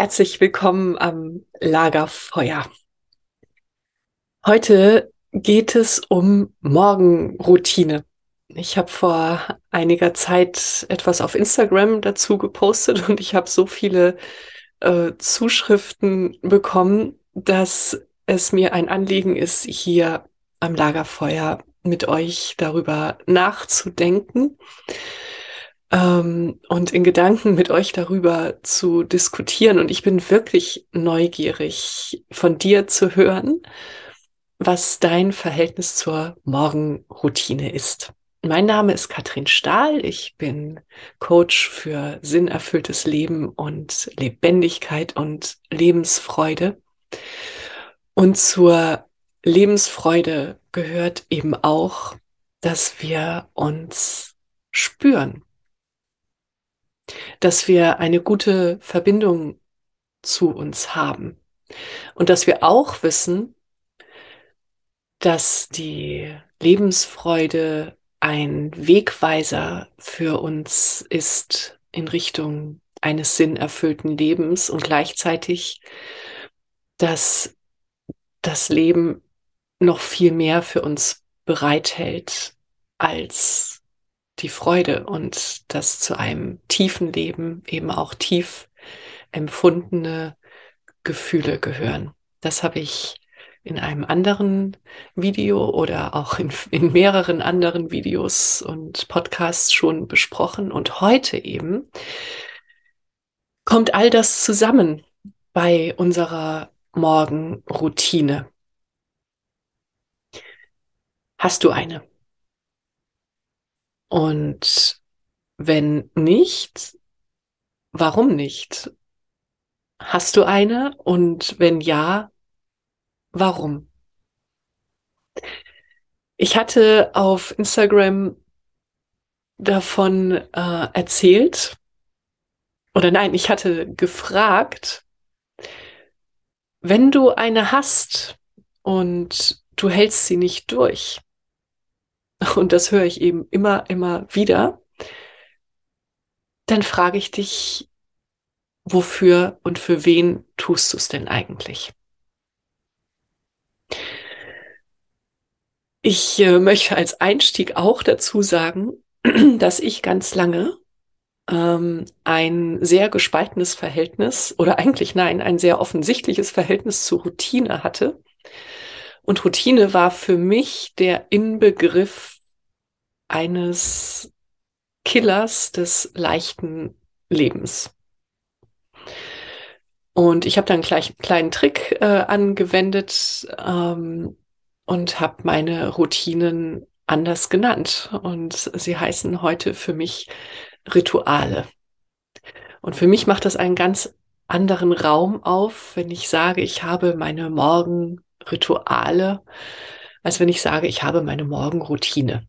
Herzlich willkommen am Lagerfeuer. Heute geht es um Morgenroutine. Ich habe vor einiger Zeit etwas auf Instagram dazu gepostet und ich habe so viele äh, Zuschriften bekommen, dass es mir ein Anliegen ist, hier am Lagerfeuer mit euch darüber nachzudenken ähm, und in Gedanken mit euch darüber zu diskutieren. Und ich bin wirklich neugierig von dir zu hören, was dein Verhältnis zur Morgenroutine ist. Mein Name ist Katrin Stahl. Ich bin Coach für sinnerfülltes Leben und Lebendigkeit und Lebensfreude. Und zur Lebensfreude gehört eben auch, dass wir uns spüren, dass wir eine gute Verbindung zu uns haben. Und dass wir auch wissen, dass die Lebensfreude ein Wegweiser für uns ist in Richtung eines sinnerfüllten Lebens und gleichzeitig, dass das Leben noch viel mehr für uns bereithält als die Freude und das zu einem tiefen Leben eben auch tief empfundene Gefühle gehören. Das habe ich in einem anderen Video oder auch in, in mehreren anderen Videos und Podcasts schon besprochen. Und heute eben kommt all das zusammen bei unserer Morgenroutine. Hast du eine? Und wenn nicht, warum nicht? Hast du eine? Und wenn ja, warum? Ich hatte auf Instagram davon äh, erzählt, oder nein, ich hatte gefragt, wenn du eine hast und du hältst sie nicht durch, und das höre ich eben immer, immer wieder, dann frage ich dich, wofür und für wen tust du es denn eigentlich? Ich äh, möchte als Einstieg auch dazu sagen, dass ich ganz lange ähm, ein sehr gespaltenes Verhältnis oder eigentlich nein, ein sehr offensichtliches Verhältnis zu Routine hatte. Und Routine war für mich der Inbegriff eines Killers des leichten Lebens. Und ich habe dann gleich einen kleinen Trick äh, angewendet ähm, und habe meine Routinen anders genannt. Und sie heißen heute für mich Rituale. Und für mich macht das einen ganz anderen Raum auf, wenn ich sage, ich habe meine Morgenrituale, als wenn ich sage, ich habe meine Morgenroutine.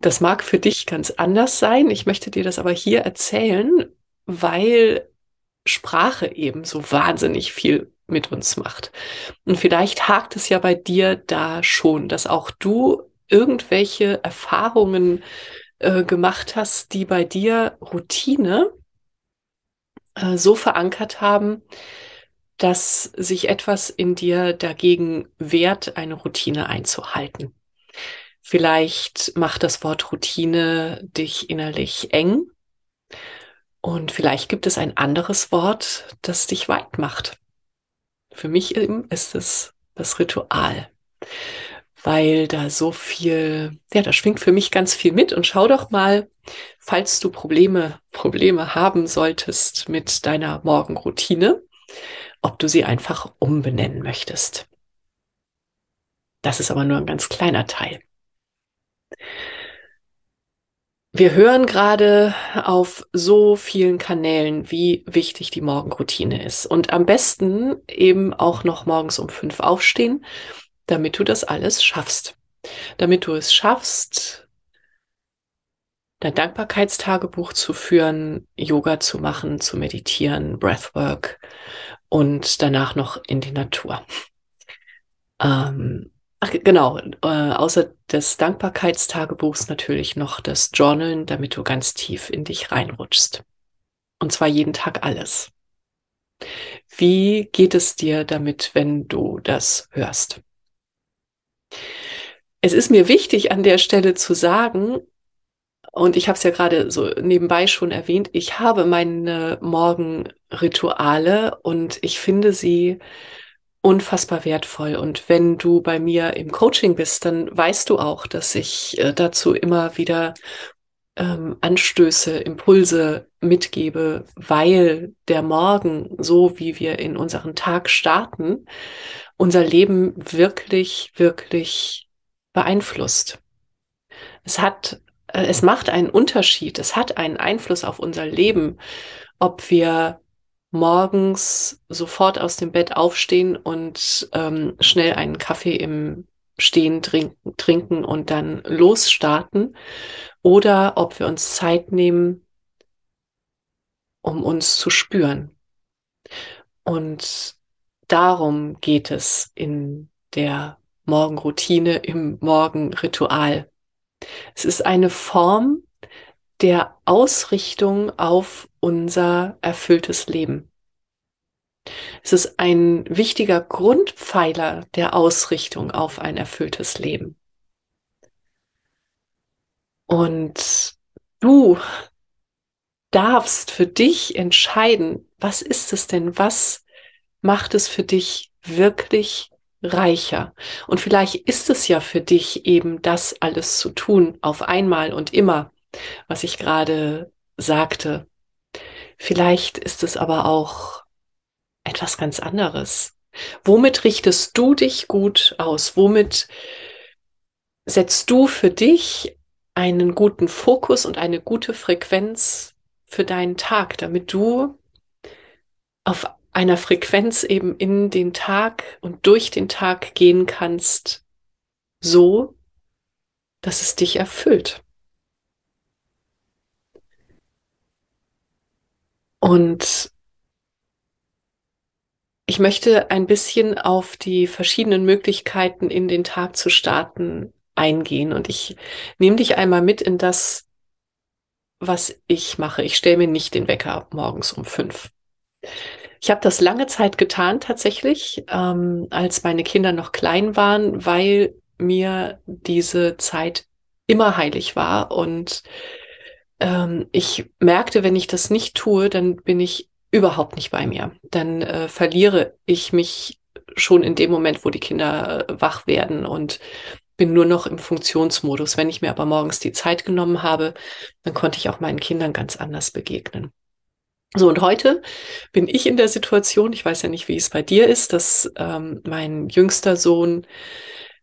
Das mag für dich ganz anders sein. Ich möchte dir das aber hier erzählen, weil Sprache eben so wahnsinnig viel mit uns macht. Und vielleicht hakt es ja bei dir da schon, dass auch du irgendwelche Erfahrungen äh, gemacht hast, die bei dir Routine äh, so verankert haben, dass sich etwas in dir dagegen wehrt, eine Routine einzuhalten. Vielleicht macht das Wort Routine dich innerlich eng und vielleicht gibt es ein anderes Wort, das dich weit macht. Für mich eben ist es das Ritual, weil da so viel, ja, da schwingt für mich ganz viel mit und schau doch mal, falls du Probleme, Probleme haben solltest mit deiner Morgenroutine, ob du sie einfach umbenennen möchtest. Das ist aber nur ein ganz kleiner Teil. Wir hören gerade auf so vielen Kanälen, wie wichtig die Morgenroutine ist. Und am besten eben auch noch morgens um fünf aufstehen, damit du das alles schaffst. Damit du es schaffst, dein Dankbarkeitstagebuch zu führen, Yoga zu machen, zu meditieren, Breathwork und danach noch in die Natur. Ähm, Ach, genau, äh, außer des Dankbarkeitstagebuchs natürlich noch das Journalen, damit du ganz tief in dich reinrutschst. Und zwar jeden Tag alles. Wie geht es dir damit, wenn du das hörst? Es ist mir wichtig an der Stelle zu sagen, und ich habe es ja gerade so nebenbei schon erwähnt, ich habe meine Morgenrituale und ich finde sie unfassbar wertvoll. Und wenn du bei mir im Coaching bist, dann weißt du auch, dass ich äh, dazu immer wieder ähm, Anstöße, Impulse mitgebe, weil der Morgen, so wie wir in unseren Tag starten, unser Leben wirklich, wirklich beeinflusst. Es hat, es macht einen Unterschied, es hat einen Einfluss auf unser Leben, ob wir morgens sofort aus dem Bett aufstehen und ähm, schnell einen Kaffee im Stehen trinken, trinken und dann losstarten oder ob wir uns Zeit nehmen, um uns zu spüren. Und darum geht es in der Morgenroutine, im Morgenritual. Es ist eine Form der Ausrichtung auf unser erfülltes Leben. Es ist ein wichtiger Grundpfeiler der Ausrichtung auf ein erfülltes Leben. Und du darfst für dich entscheiden, was ist es denn, was macht es für dich wirklich reicher. Und vielleicht ist es ja für dich eben das alles zu tun, auf einmal und immer was ich gerade sagte. Vielleicht ist es aber auch etwas ganz anderes. Womit richtest du dich gut aus? Womit setzt du für dich einen guten Fokus und eine gute Frequenz für deinen Tag, damit du auf einer Frequenz eben in den Tag und durch den Tag gehen kannst, so, dass es dich erfüllt. Und ich möchte ein bisschen auf die verschiedenen Möglichkeiten in den Tag zu starten eingehen. Und ich nehme dich einmal mit in das, was ich mache. Ich stelle mir nicht den Wecker morgens um fünf. Ich habe das lange Zeit getan tatsächlich, ähm, als meine Kinder noch klein waren, weil mir diese Zeit immer heilig war und ähm, ich merkte, wenn ich das nicht tue, dann bin ich überhaupt nicht bei mir. Dann äh, verliere ich mich schon in dem Moment, wo die Kinder äh, wach werden und bin nur noch im Funktionsmodus. Wenn ich mir aber morgens die Zeit genommen habe, dann konnte ich auch meinen Kindern ganz anders begegnen. So, und heute bin ich in der Situation, ich weiß ja nicht, wie es bei dir ist, dass ähm, mein jüngster Sohn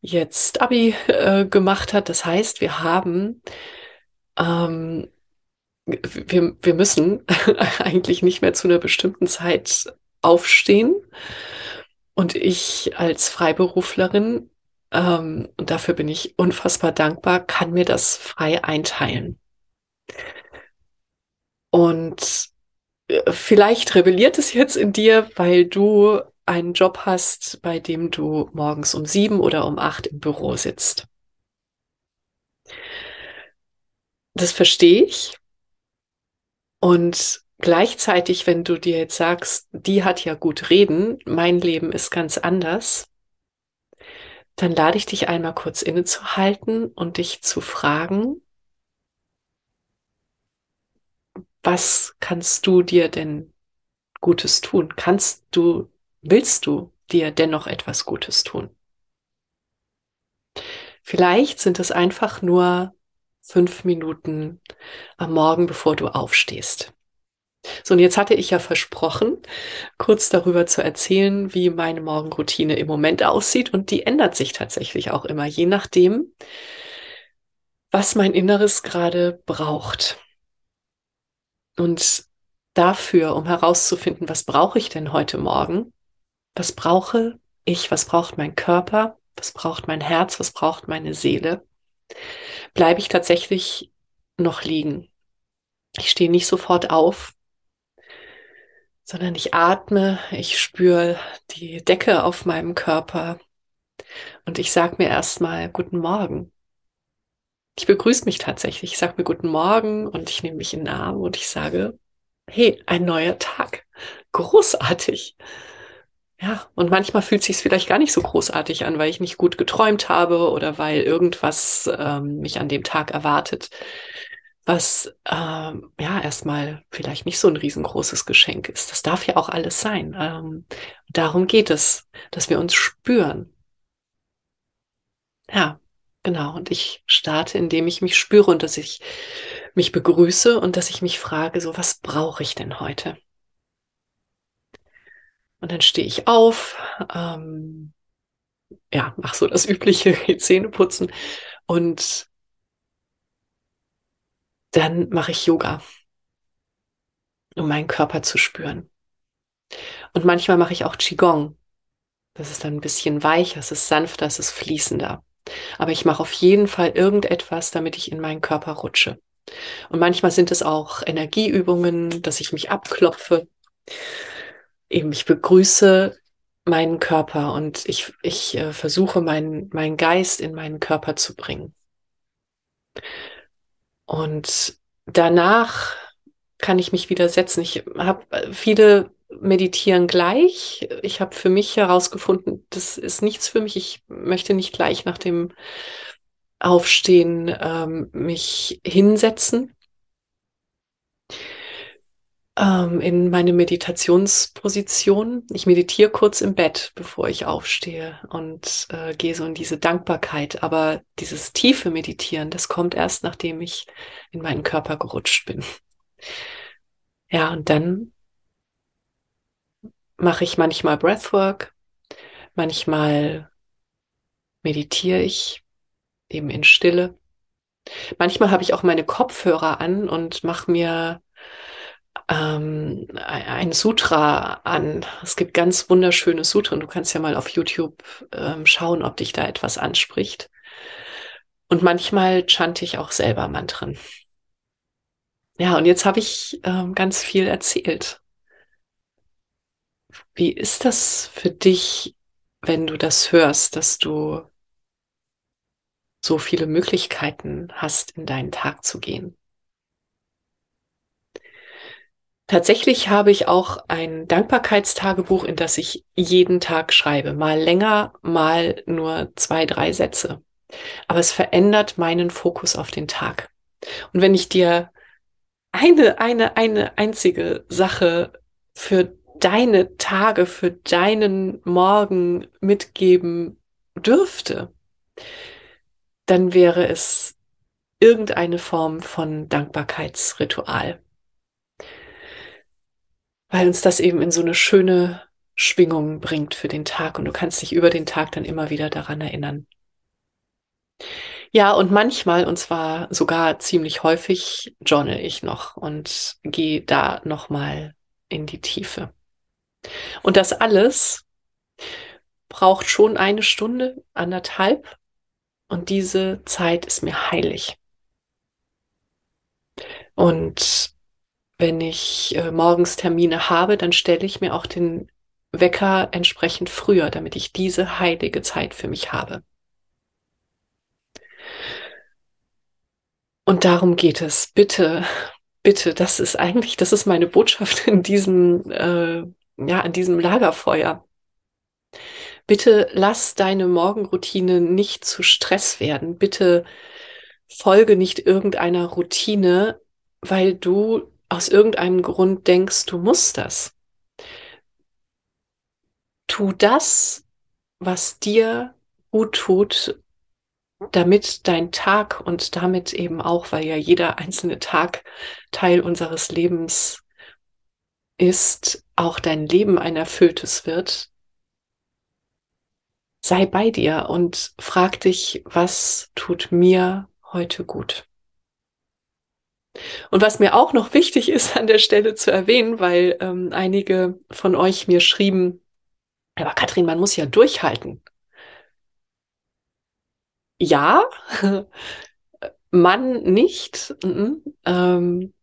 jetzt Abi äh, gemacht hat. Das heißt, wir haben ähm, wir, wir müssen eigentlich nicht mehr zu einer bestimmten Zeit aufstehen. Und ich als Freiberuflerin, ähm, und dafür bin ich unfassbar dankbar, kann mir das frei einteilen. Und vielleicht rebelliert es jetzt in dir, weil du einen Job hast, bei dem du morgens um sieben oder um acht im Büro sitzt. Das verstehe ich. Und gleichzeitig, wenn du dir jetzt sagst, die hat ja gut reden, mein Leben ist ganz anders, dann lade ich dich einmal kurz innezuhalten und dich zu fragen, was kannst du dir denn Gutes tun? Kannst du, willst du dir dennoch etwas Gutes tun? Vielleicht sind es einfach nur fünf Minuten am Morgen, bevor du aufstehst. So, und jetzt hatte ich ja versprochen, kurz darüber zu erzählen, wie meine Morgenroutine im Moment aussieht. Und die ändert sich tatsächlich auch immer, je nachdem, was mein Inneres gerade braucht. Und dafür, um herauszufinden, was brauche ich denn heute Morgen? Was brauche ich? Was braucht mein Körper? Was braucht mein Herz? Was braucht meine Seele? Bleibe ich tatsächlich noch liegen. Ich stehe nicht sofort auf, sondern ich atme, ich spüre die Decke auf meinem Körper und ich sage mir erstmal guten Morgen. Ich begrüße mich tatsächlich. Ich sage mir guten Morgen und ich nehme mich in den Arm und ich sage, hey, ein neuer Tag. Großartig. Ja, und manchmal fühlt sich vielleicht gar nicht so großartig an, weil ich nicht gut geträumt habe oder weil irgendwas ähm, mich an dem Tag erwartet, was ähm, ja erstmal vielleicht nicht so ein riesengroßes Geschenk ist. Das darf ja auch alles sein. Ähm, darum geht es, dass wir uns spüren. Ja, Genau, und ich starte, indem ich mich spüre und dass ich mich begrüße und dass ich mich frage, so, was brauche ich denn heute? Und dann stehe ich auf, ähm, ja, mach so das übliche Zähne putzen und dann mache ich Yoga, um meinen Körper zu spüren. Und manchmal mache ich auch Qigong. Das ist dann ein bisschen weicher, es ist sanfter, es ist fließender. Aber ich mache auf jeden Fall irgendetwas, damit ich in meinen Körper rutsche. Und manchmal sind es auch Energieübungen, dass ich mich abklopfe. Eben, ich begrüße meinen Körper und ich, ich äh, versuche, meinen, meinen Geist in meinen Körper zu bringen. Und danach kann ich mich wieder setzen. Ich habe äh, viele meditieren gleich. Ich habe für mich herausgefunden, das ist nichts für mich. Ich möchte nicht gleich nach dem Aufstehen ähm, mich hinsetzen ähm, in meine Meditationsposition. Ich meditiere kurz im Bett, bevor ich aufstehe und äh, gehe so in diese Dankbarkeit. Aber dieses tiefe Meditieren, das kommt erst, nachdem ich in meinen Körper gerutscht bin. Ja, und dann mache ich manchmal Breathwork, manchmal meditiere ich eben in Stille. Manchmal habe ich auch meine Kopfhörer an und mache mir ähm, ein Sutra an. Es gibt ganz wunderschöne Sutra und du kannst ja mal auf YouTube ähm, schauen, ob dich da etwas anspricht. Und manchmal chante ich auch selber Mantren. Ja, und jetzt habe ich ähm, ganz viel erzählt. Wie ist das für dich, wenn du das hörst, dass du so viele Möglichkeiten hast, in deinen Tag zu gehen? Tatsächlich habe ich auch ein Dankbarkeitstagebuch, in das ich jeden Tag schreibe. Mal länger, mal nur zwei, drei Sätze. Aber es verändert meinen Fokus auf den Tag. Und wenn ich dir eine, eine, eine einzige Sache für deine Tage, für deinen Morgen mitgeben dürfte, dann wäre es irgendeine Form von Dankbarkeitsritual. Weil uns das eben in so eine schöne Schwingung bringt für den Tag und du kannst dich über den Tag dann immer wieder daran erinnern. Ja, und manchmal, und zwar sogar ziemlich häufig, journal ich noch und gehe da nochmal in die Tiefe. Und das alles braucht schon eine Stunde, anderthalb. Und diese Zeit ist mir heilig. Und wenn ich äh, morgens Termine habe, dann stelle ich mir auch den Wecker entsprechend früher, damit ich diese heilige Zeit für mich habe. Und darum geht es. Bitte, bitte, das ist eigentlich, das ist meine Botschaft in diesem, äh, ja, an diesem Lagerfeuer. Bitte lass deine Morgenroutine nicht zu Stress werden. Bitte folge nicht irgendeiner Routine, weil du aus irgendeinem Grund denkst, du musst das. Tu das, was dir gut tut damit dein Tag und damit eben auch, weil ja jeder einzelne Tag Teil unseres Lebens ist, auch dein Leben ein erfülltes wird, sei bei dir und frag dich, was tut mir heute gut? Und was mir auch noch wichtig ist an der Stelle zu erwähnen, weil ähm, einige von euch mir schrieben, aber Katrin, man muss ja durchhalten ja, Mann nicht. Ähm,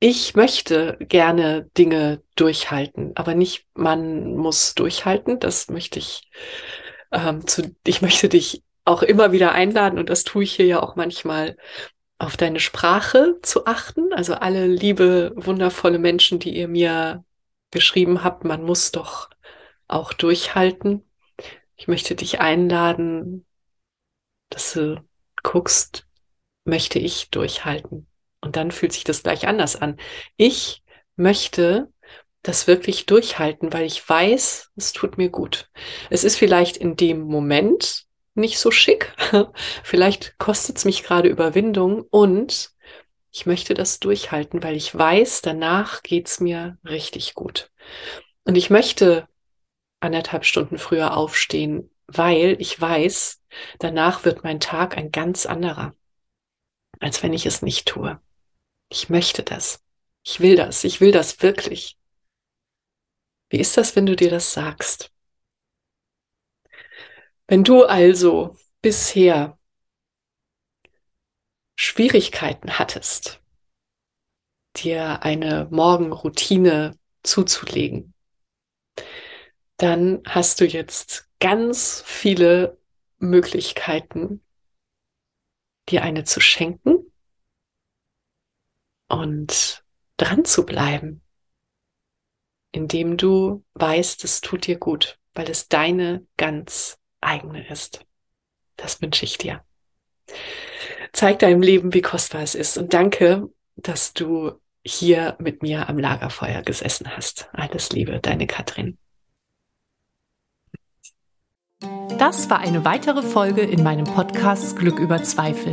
ich möchte gerne Dinge durchhalten, aber nicht man muss durchhalten. Das möchte ich ähm, zu, ich möchte dich auch immer wieder einladen und das tue ich hier ja auch manchmal auf deine Sprache zu achten. Also alle liebe, wundervolle Menschen, die ihr mir geschrieben habt, man muss doch auch durchhalten. Ich möchte dich einladen, dass du guckst, möchte ich durchhalten? Und dann fühlt sich das gleich anders an. Ich möchte das wirklich durchhalten, weil ich weiß, es tut mir gut. Es ist vielleicht in dem Moment nicht so schick. vielleicht kostet es mich gerade Überwindung und ich möchte das durchhalten, weil ich weiß, danach geht's mir richtig gut. Und ich möchte anderthalb Stunden früher aufstehen, weil ich weiß, danach wird mein Tag ein ganz anderer, als wenn ich es nicht tue. Ich möchte das. Ich will das. Ich will das wirklich. Wie ist das, wenn du dir das sagst? Wenn du also bisher Schwierigkeiten hattest, dir eine Morgenroutine zuzulegen, dann hast du jetzt ganz viele Möglichkeiten, dir eine zu schenken und dran zu bleiben, indem du weißt, es tut dir gut, weil es deine ganz eigene ist. Das wünsche ich dir. Zeig deinem Leben, wie kostbar es ist und danke, dass du hier mit mir am Lagerfeuer gesessen hast. Alles Liebe, deine Katrin. Das war eine weitere Folge in meinem Podcast Glück über Zweifel.